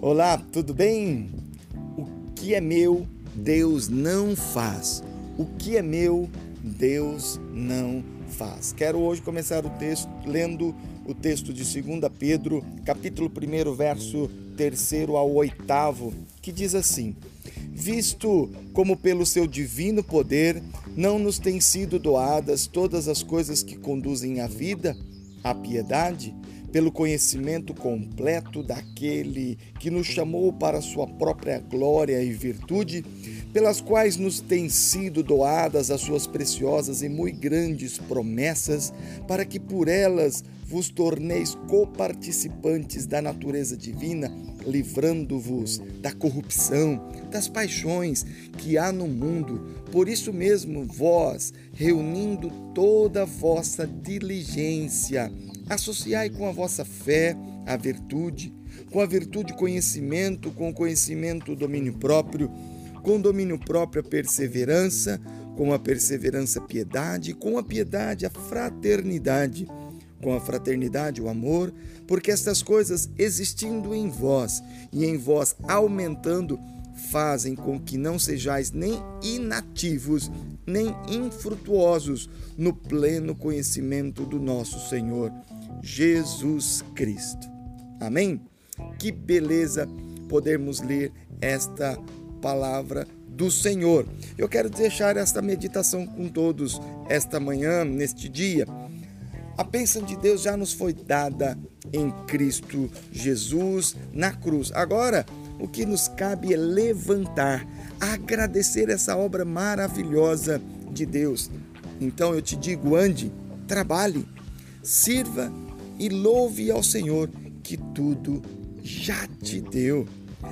Olá, tudo bem? O que é meu, Deus não faz. O que é meu, Deus não faz. Quero hoje começar o texto lendo o texto de 2 Pedro, capítulo 1, verso 3 ao 8, que diz assim: Visto como pelo seu divino poder não nos têm sido doadas todas as coisas que conduzem à vida, à piedade, pelo conhecimento completo daquele que nos chamou para sua própria glória e virtude, pelas quais nos têm sido doadas as suas preciosas e muito grandes promessas, para que por elas vos torneis coparticipantes da natureza divina, livrando-vos da corrupção, das paixões que há no mundo. Por isso mesmo, vós, reunindo toda a vossa diligência, Associai com a vossa fé a virtude, com a virtude conhecimento, com o conhecimento domínio próprio, com domínio próprio a perseverança, com a perseverança piedade, com a piedade a fraternidade, com a fraternidade o amor, porque estas coisas existindo em vós e em vós aumentando, fazem com que não sejais nem inativos, nem infrutuosos no pleno conhecimento do nosso Senhor Jesus Cristo. Amém? Que beleza podermos ler esta palavra do Senhor. Eu quero deixar esta meditação com todos esta manhã, neste dia. A bênção de Deus já nos foi dada em Cristo Jesus na cruz. Agora, o que nos cabe é levantar, agradecer essa obra maravilhosa de Deus. Então eu te digo, ande, trabalhe, sirva e louve ao Senhor que tudo já te deu.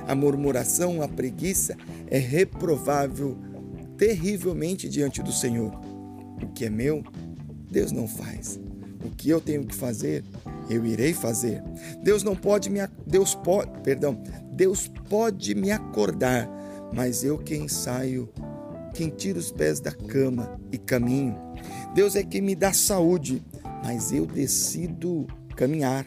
A murmuração, a preguiça é reprovável terrivelmente diante do Senhor. O que é meu, Deus não faz. O que eu tenho que fazer, eu irei fazer. Deus não pode me Deus pode, perdão, Deus pode me acordar, mas eu quem saio, quem tira os pés da cama e caminho. Deus é quem me dá saúde, mas eu decido caminhar.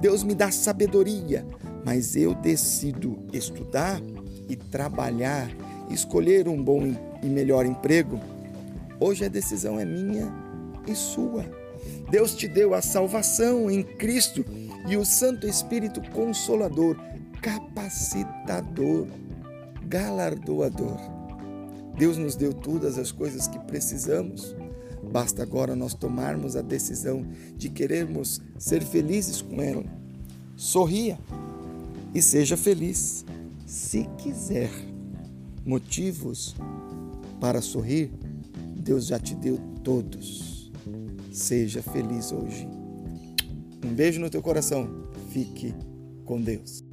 Deus me dá sabedoria, mas eu decido estudar e trabalhar, escolher um bom e melhor emprego. Hoje a decisão é minha e sua. Deus te deu a salvação em Cristo e o Santo Espírito Consolador, capacitador, galardoador. Deus nos deu todas as coisas que precisamos Basta agora nós tomarmos a decisão de querermos ser felizes com ela. Sorria e seja feliz. Se quiser motivos para sorrir, Deus já te deu todos. Seja feliz hoje. Um beijo no teu coração. Fique com Deus.